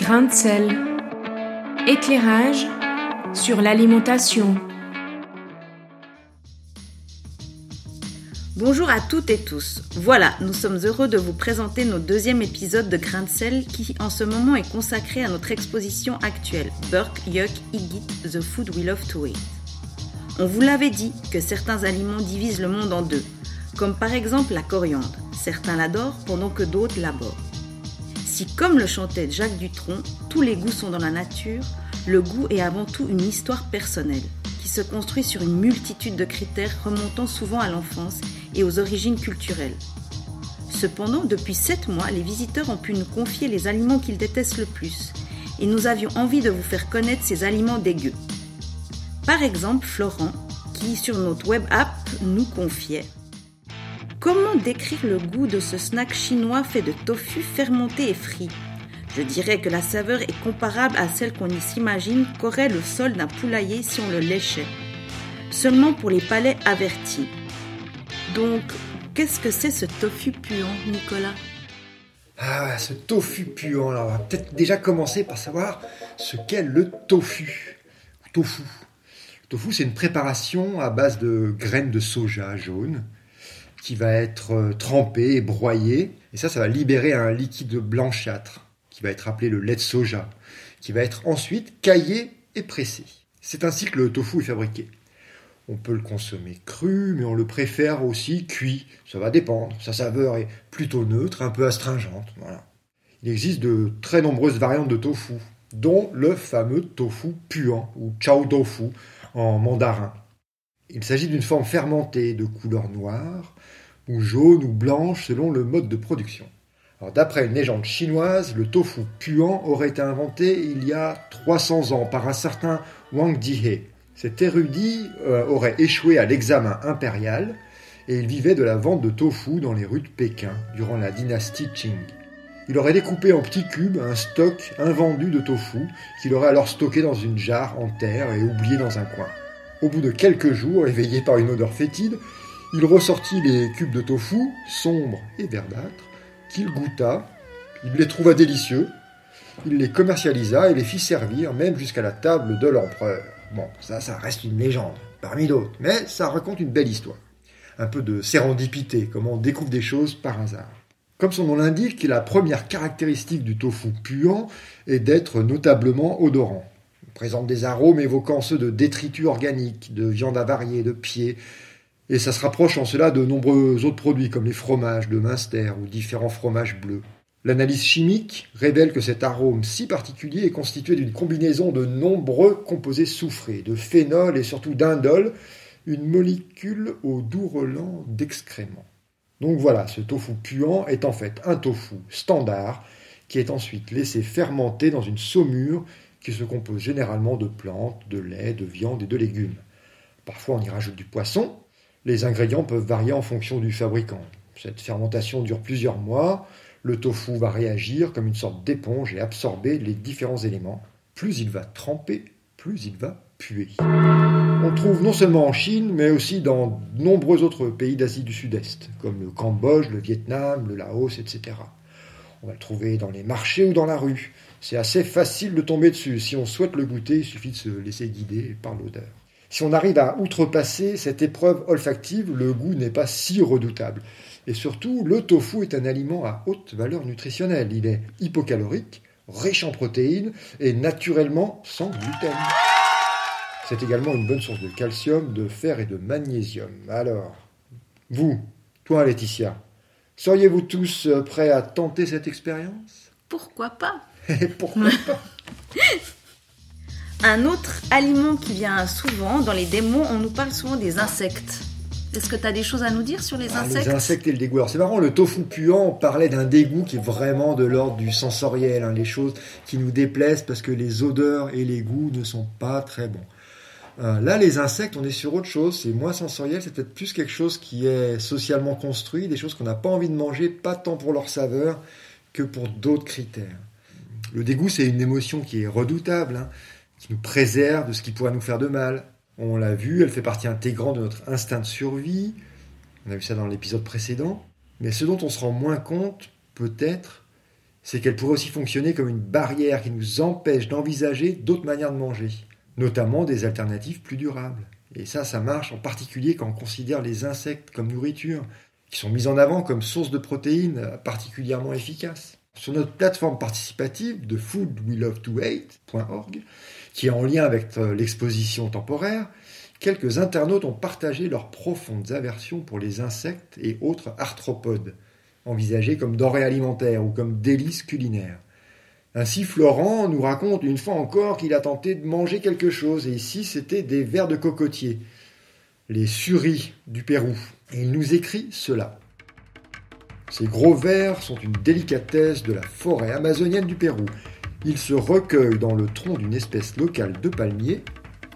Grain de sel. Éclairage sur l'alimentation. Bonjour à toutes et tous. Voilà, nous sommes heureux de vous présenter notre deuxième épisode de Grain de sel qui en ce moment est consacré à notre exposition actuelle Burke, Yuck, Eat The Food We Love to Eat. On vous l'avait dit que certains aliments divisent le monde en deux, comme par exemple la coriandre. Certains l'adorent pendant que d'autres l'abordent. Si, comme le chantait Jacques Dutronc, tous les goûts sont dans la nature, le goût est avant tout une histoire personnelle, qui se construit sur une multitude de critères remontant souvent à l'enfance et aux origines culturelles. Cependant, depuis sept mois, les visiteurs ont pu nous confier les aliments qu'ils détestent le plus, et nous avions envie de vous faire connaître ces aliments dégueux. Par exemple, Florent, qui sur notre web app nous confiait Comment décrire le goût de ce snack chinois fait de tofu fermenté et frit Je dirais que la saveur est comparable à celle qu'on y s'imagine qu'aurait le sol d'un poulailler si on le léchait. Seulement pour les palais avertis. Donc, qu'est-ce que c'est ce tofu puant, Nicolas? Ah, ce tofu puant. On va peut-être déjà commencer par savoir ce qu'est le tofu. Tofu. Le tofu, c'est une préparation à base de graines de soja jaune qui va être euh, trempé et broyé. Et ça, ça va libérer un liquide blanchâtre qui va être appelé le lait de soja, qui va être ensuite caillé et pressé. C'est ainsi que le tofu est fabriqué. On peut le consommer cru, mais on le préfère aussi cuit. Ça va dépendre. Sa saveur est plutôt neutre, un peu astringente. Voilà. Il existe de très nombreuses variantes de tofu, dont le fameux tofu puant ou chao tofu en mandarin. Il s'agit d'une forme fermentée de couleur noire, ou jaune ou blanche selon le mode de production. D'après une légende chinoise, le tofu puant aurait été inventé il y a 300 ans par un certain Wang Jihe. Cet érudit euh, aurait échoué à l'examen impérial et il vivait de la vente de tofu dans les rues de Pékin durant la dynastie Qing. Il aurait découpé en petits cubes un stock invendu de tofu qu'il aurait alors stocké dans une jarre en terre et oublié dans un coin. Au bout de quelques jours, éveillé par une odeur fétide, il ressortit les cubes de tofu, sombres et verdâtres, qu'il goûta, il les trouva délicieux, il les commercialisa et les fit servir même jusqu'à la table de l'empereur. Bon, ça, ça reste une légende, parmi d'autres, mais ça raconte une belle histoire. Un peu de sérendipité, comment on découvre des choses par hasard. Comme son nom l'indique, la première caractéristique du tofu puant est d'être notablement odorant. Présente des arômes évoquant ceux de détritus organiques, de viande avariée, de pieds, et ça se rapproche en cela de nombreux autres produits comme les fromages de Münster ou différents fromages bleus. L'analyse chimique révèle que cet arôme si particulier est constitué d'une combinaison de nombreux composés soufrés, de phénol et surtout d'indole, une molécule au doux relent d'excréments. Donc voilà, ce tofu puant est en fait un tofu standard qui est ensuite laissé fermenter dans une saumure qui se compose généralement de plantes, de lait, de viande et de légumes. Parfois on y rajoute du poisson, les ingrédients peuvent varier en fonction du fabricant. Cette fermentation dure plusieurs mois. Le tofu va réagir comme une sorte d'éponge et absorber les différents éléments. Plus il va tremper, plus il va puer. On trouve non seulement en Chine, mais aussi dans de nombreux autres pays d'Asie du Sud-Est, comme le Cambodge, le Vietnam, le Laos, etc. On va le trouver dans les marchés ou dans la rue. C'est assez facile de tomber dessus. Si on souhaite le goûter, il suffit de se laisser guider par l'odeur. Si on arrive à outrepasser cette épreuve olfactive, le goût n'est pas si redoutable. Et surtout, le tofu est un aliment à haute valeur nutritionnelle. Il est hypocalorique, riche en protéines et naturellement sans gluten. C'est également une bonne source de calcium, de fer et de magnésium. Alors, vous, toi Laetitia, seriez-vous tous prêts à tenter cette expérience? Pourquoi pas? Pourquoi pas Un autre aliment qui vient souvent dans les démons, on nous parle souvent des insectes. Est-ce que tu as des choses à nous dire sur les Ah, insectes Les insectes? et le dégoût. Alors c'est marrant, le tofu puant, on parlait d'un dégoût qui est vraiment de l'ordre du sensoriel, hein, les choses qui nous déplaisent parce que les odeurs et les goûts ne sont pas très bons. Euh, là, les insectes, on est sur autre chose, c'est moins sensoriel, c'est peut-être plus quelque chose qui est socialement construit, des choses qu'on n'a pas envie de manger, pas tant pour leur saveur que pour d'autres critères. Le dégoût, c'est une émotion qui est redoutable, hein, qui nous préserve de ce qui pourrait nous faire de mal. On l'a vu, elle fait partie intégrante de notre instinct de survie. On a vu ça dans l'épisode précédent. Mais ce dont on se rend moins compte, peut-être, c'est qu'elle pourrait aussi fonctionner comme une barrière qui nous empêche d'envisager d'autres manières de manger, notamment des alternatives plus durables. Et ça, ça marche en particulier quand on considère les insectes comme nourriture, qui sont mis en avant comme source de protéines particulièrement efficaces. Sur notre plateforme participative de foodwelovetohate.org, qui est en lien avec euh, l'exposition temporaire, quelques internautes ont partagé leurs profondes aversions pour les insectes et autres arthropodes, envisagés comme denrées alimentaires ou comme délices culinaires. Ainsi, Florent nous raconte une fois encore qu'il a tenté de manger quelque chose, et ici c'était des vers de cocotier, les suris du Pérou. Et il nous écrit cela. Ces gros vers sont une délicatesse de la forêt amazonienne du Pérou. Ils se recueillent dans le tronc d'une espèce locale de palmier,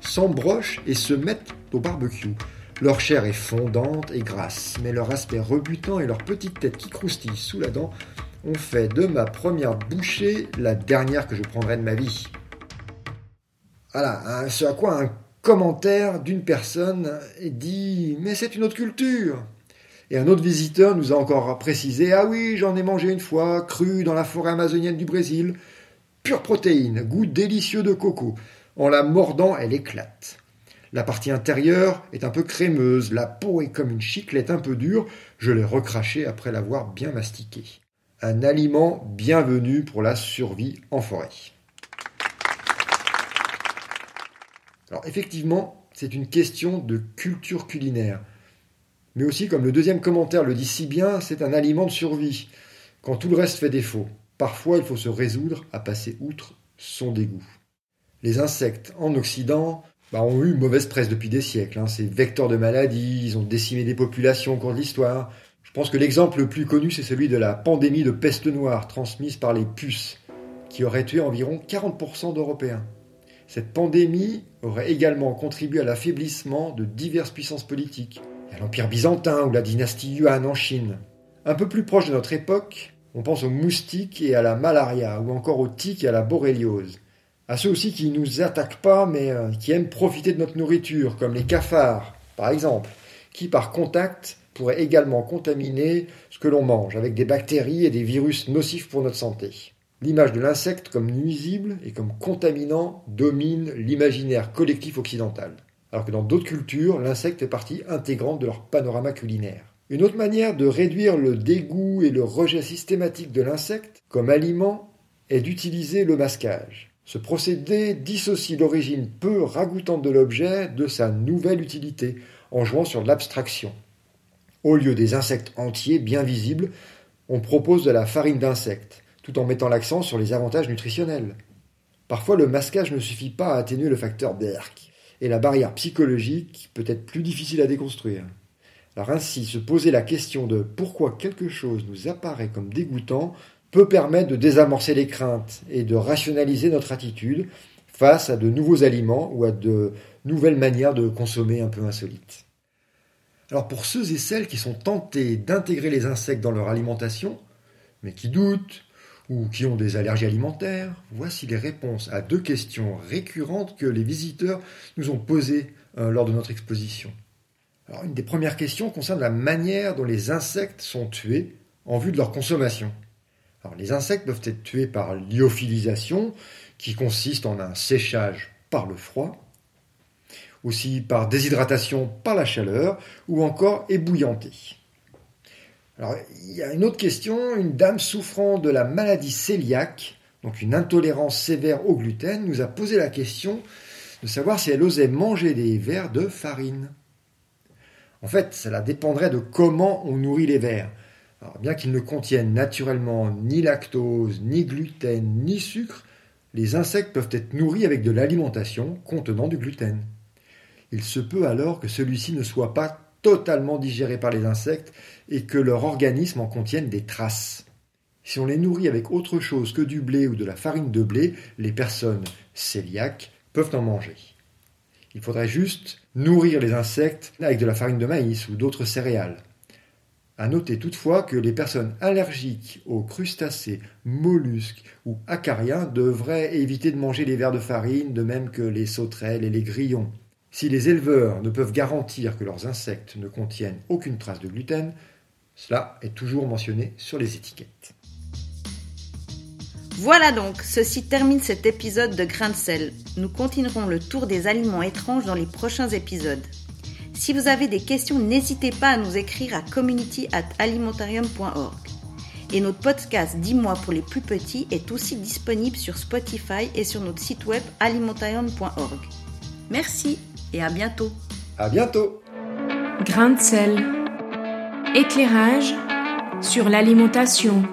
s'embrochent et se mettent au barbecue. Leur chair est fondante et grasse, mais leur aspect rebutant et leur petite tête qui croustille sous la dent ont fait de ma première bouchée la dernière que je prendrai de ma vie. Voilà, ce à quoi un commentaire d'une personne dit Mais c'est une autre culture et un autre visiteur nous a encore précisé Ah oui, j'en ai mangé une fois, cru dans la forêt amazonienne du Brésil. Pure protéine, goût délicieux de coco. En la mordant, elle éclate. La partie intérieure est un peu crémeuse, la peau est comme une chiclette un peu dure. Je l'ai recraché après l'avoir bien mastiqué. Un aliment bienvenu pour la survie en forêt. Alors effectivement, c'est une question de culture culinaire. Mais aussi, comme le deuxième commentaire le dit si bien, c'est un aliment de survie, quand tout le reste fait défaut. Parfois, il faut se résoudre à passer outre son dégoût. Les insectes en Occident bah, ont eu mauvaise presse depuis des siècles. Hein. C'est vecteurs de maladies, ils ont décimé des populations au cours de l'histoire. Je pense que l'exemple le plus connu, c'est celui de la pandémie de peste noire transmise par les puces, qui aurait tué environ 40% d'Européens. Cette pandémie aurait également contribué à l'affaiblissement de diverses puissances politiques, l'Empire byzantin ou la dynastie Yuan en Chine. Un peu plus proche de notre époque, on pense aux moustiques et à la malaria, ou encore aux tiques et à la boréliose. À ceux aussi qui ne nous attaquent pas, mais euh, qui aiment profiter de notre nourriture, comme les cafards, par exemple, qui par contact pourraient également contaminer ce que l'on mange, avec des bactéries et des virus nocifs pour notre santé. L'image de l'insecte comme nuisible et comme contaminant domine l'imaginaire collectif occidental alors que dans d'autres cultures, l'insecte est partie intégrante de leur panorama culinaire. Une autre manière de réduire le dégoût et le rejet systématique de l'insecte comme aliment est d'utiliser le masquage. Ce procédé dissocie l'origine peu ragoûtante de l'objet de sa nouvelle utilité, en jouant sur l'abstraction. Au lieu des insectes entiers bien visibles, on propose de la farine d'insectes, tout en mettant l'accent sur les avantages nutritionnels. Parfois, le masquage ne suffit pas à atténuer le facteur Berk et la barrière psychologique peut être plus difficile à déconstruire. Alors ainsi, se poser la question de pourquoi quelque chose nous apparaît comme dégoûtant peut permettre de désamorcer les craintes et de rationaliser notre attitude face à de nouveaux aliments ou à de nouvelles manières de consommer un peu insolites. Alors pour ceux et celles qui sont tentés d'intégrer les insectes dans leur alimentation, mais qui doutent, ou qui ont des allergies alimentaires, voici les réponses à deux questions récurrentes que les visiteurs nous ont posées euh, lors de notre exposition. Une des premières questions concerne la manière dont les insectes sont tués en vue de leur consommation. Alors, les insectes peuvent être tués par lyophilisation, qui consiste en un séchage par le froid, aussi par déshydratation par la chaleur, ou encore ébouillanté. Alors, il y a une autre question. Une dame souffrant de la maladie cœliaque, donc une intolérance sévère au gluten, nous a posé la question de savoir si elle osait manger des vers de farine. En fait, cela dépendrait de comment on nourrit les vers. Alors, bien qu'ils ne contiennent naturellement ni lactose, ni gluten, ni sucre, les insectes peuvent être nourris avec de l'alimentation contenant du gluten. Il se peut alors que celui-ci ne soit pas totalement digérés par les insectes et que leur organisme en contienne des traces. Si on les nourrit avec autre chose que du blé ou de la farine de blé, les personnes cœliaques peuvent en manger. Il faudrait juste nourrir les insectes avec de la farine de maïs ou d'autres céréales. À noter toutefois que les personnes allergiques aux crustacés, mollusques ou acariens devraient éviter de manger les vers de farine, de même que les sauterelles et les grillons. Si les éleveurs ne peuvent garantir que leurs insectes ne contiennent aucune trace de gluten, cela est toujours mentionné sur les étiquettes. Voilà donc, ceci termine cet épisode de Grain de sel. Nous continuerons le tour des aliments étranges dans les prochains épisodes. Si vous avez des questions, n'hésitez pas à nous écrire à community at alimentarium.org. Et notre podcast Dis-moi pour les plus petits est aussi disponible sur Spotify et sur notre site web alimentarium.org. Merci et à bientôt. À bientôt. Grain de sel. Éclairage sur l'alimentation.